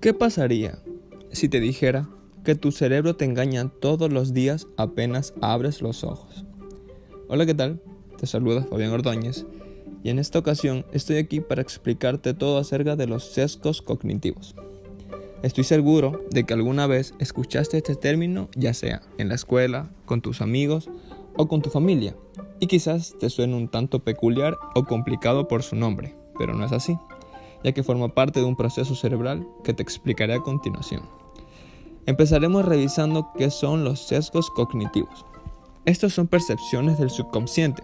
¿Qué pasaría si te dijera que tu cerebro te engaña todos los días apenas abres los ojos? Hola, ¿qué tal? Te saluda Fabián Ordóñez y en esta ocasión estoy aquí para explicarte todo acerca de los sesgos cognitivos. Estoy seguro de que alguna vez escuchaste este término ya sea en la escuela, con tus amigos o con tu familia y quizás te suene un tanto peculiar o complicado por su nombre, pero no es así, ya que forma parte de un proceso cerebral que te explicaré a continuación. Empezaremos revisando qué son los sesgos cognitivos. Estos son percepciones del subconsciente,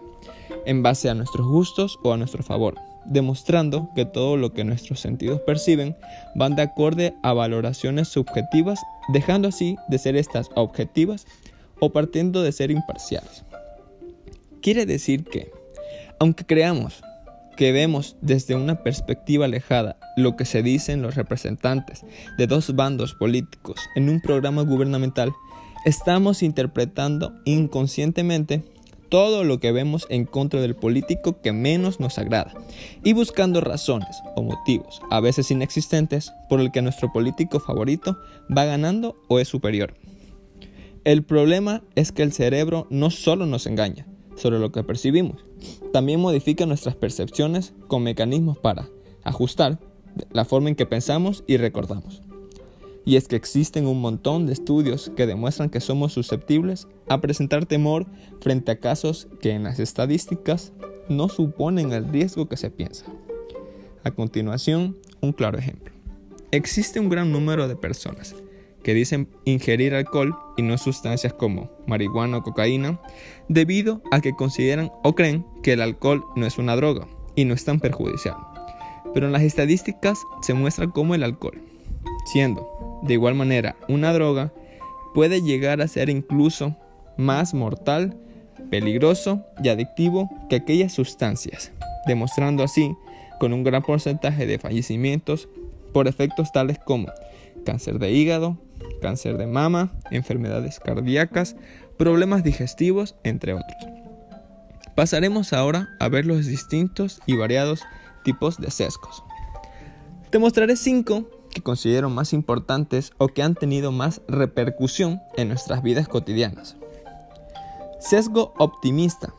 en base a nuestros gustos o a nuestro favor, demostrando que todo lo que nuestros sentidos perciben van de acorde a valoraciones subjetivas, dejando así de ser estas objetivas o partiendo de ser imparciales. Quiere decir que, aunque creamos que vemos desde una perspectiva alejada lo que se dicen los representantes de dos bandos políticos en un programa gubernamental, estamos interpretando inconscientemente todo lo que vemos en contra del político que menos nos agrada y buscando razones o motivos, a veces inexistentes, por el que nuestro político favorito va ganando o es superior. El problema es que el cerebro no solo nos engaña sobre lo que percibimos, también modifica nuestras percepciones con mecanismos para ajustar la forma en que pensamos y recordamos. Y es que existen un montón de estudios que demuestran que somos susceptibles a presentar temor frente a casos que en las estadísticas no suponen el riesgo que se piensa. A continuación, un claro ejemplo. Existe un gran número de personas que dicen ingerir alcohol y no sustancias como marihuana o cocaína, debido a que consideran o creen que el alcohol no es una droga y no es tan perjudicial. Pero en las estadísticas se muestra cómo el alcohol, siendo de igual manera una droga, puede llegar a ser incluso más mortal, peligroso y adictivo que aquellas sustancias, demostrando así con un gran porcentaje de fallecimientos por efectos tales como cáncer de hígado, cáncer de mama, enfermedades cardíacas, problemas digestivos, entre otros. Pasaremos ahora a ver los distintos y variados tipos de sesgos. Te mostraré cinco que considero más importantes o que han tenido más repercusión en nuestras vidas cotidianas. Sesgo optimista.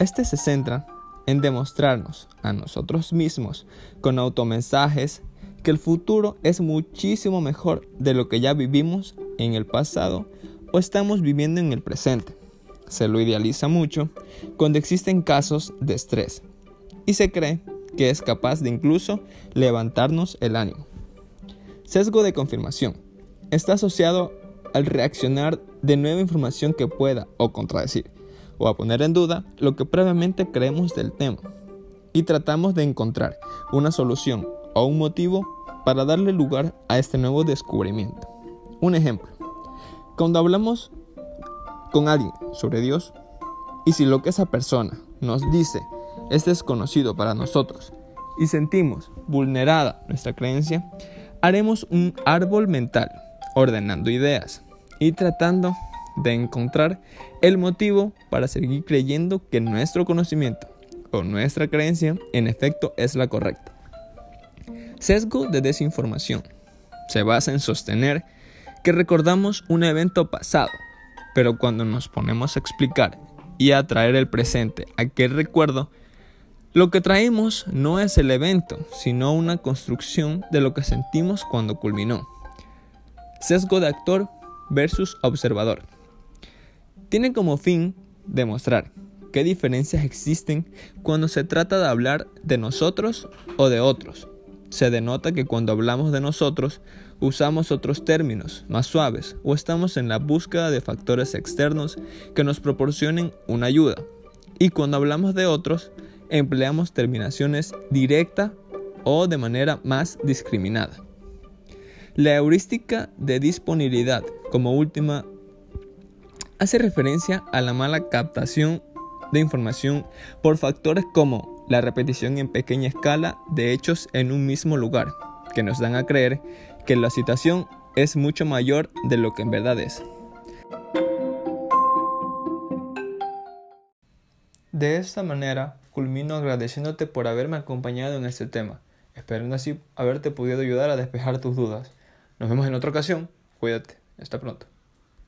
Este se centra en demostrarnos a nosotros mismos con automensajes que el futuro es muchísimo mejor de lo que ya vivimos en el pasado o estamos viviendo en el presente. Se lo idealiza mucho cuando existen casos de estrés y se cree que es capaz de incluso levantarnos el ánimo. Sesgo de confirmación. Está asociado al reaccionar de nueva información que pueda o contradecir o a poner en duda lo que previamente creemos del tema y tratamos de encontrar una solución o un motivo para darle lugar a este nuevo descubrimiento. Un ejemplo, cuando hablamos con alguien sobre Dios y si lo que esa persona nos dice es desconocido para nosotros y sentimos vulnerada nuestra creencia, haremos un árbol mental ordenando ideas y tratando de encontrar el motivo para seguir creyendo que nuestro conocimiento o nuestra creencia en efecto es la correcta. Sesgo de desinformación. Se basa en sostener que recordamos un evento pasado, pero cuando nos ponemos a explicar y a traer el presente a aquel recuerdo, lo que traemos no es el evento, sino una construcción de lo que sentimos cuando culminó. Sesgo de actor versus observador. Tiene como fin demostrar qué diferencias existen cuando se trata de hablar de nosotros o de otros se denota que cuando hablamos de nosotros usamos otros términos más suaves o estamos en la búsqueda de factores externos que nos proporcionen una ayuda. Y cuando hablamos de otros, empleamos terminaciones directa o de manera más discriminada. La heurística de disponibilidad como última hace referencia a la mala captación de información por factores como la repetición en pequeña escala de hechos en un mismo lugar, que nos dan a creer que la situación es mucho mayor de lo que en verdad es. De esta manera, culmino agradeciéndote por haberme acompañado en este tema. esperando así haberte podido ayudar a despejar tus dudas. Nos vemos en otra ocasión. Cuídate. Hasta pronto.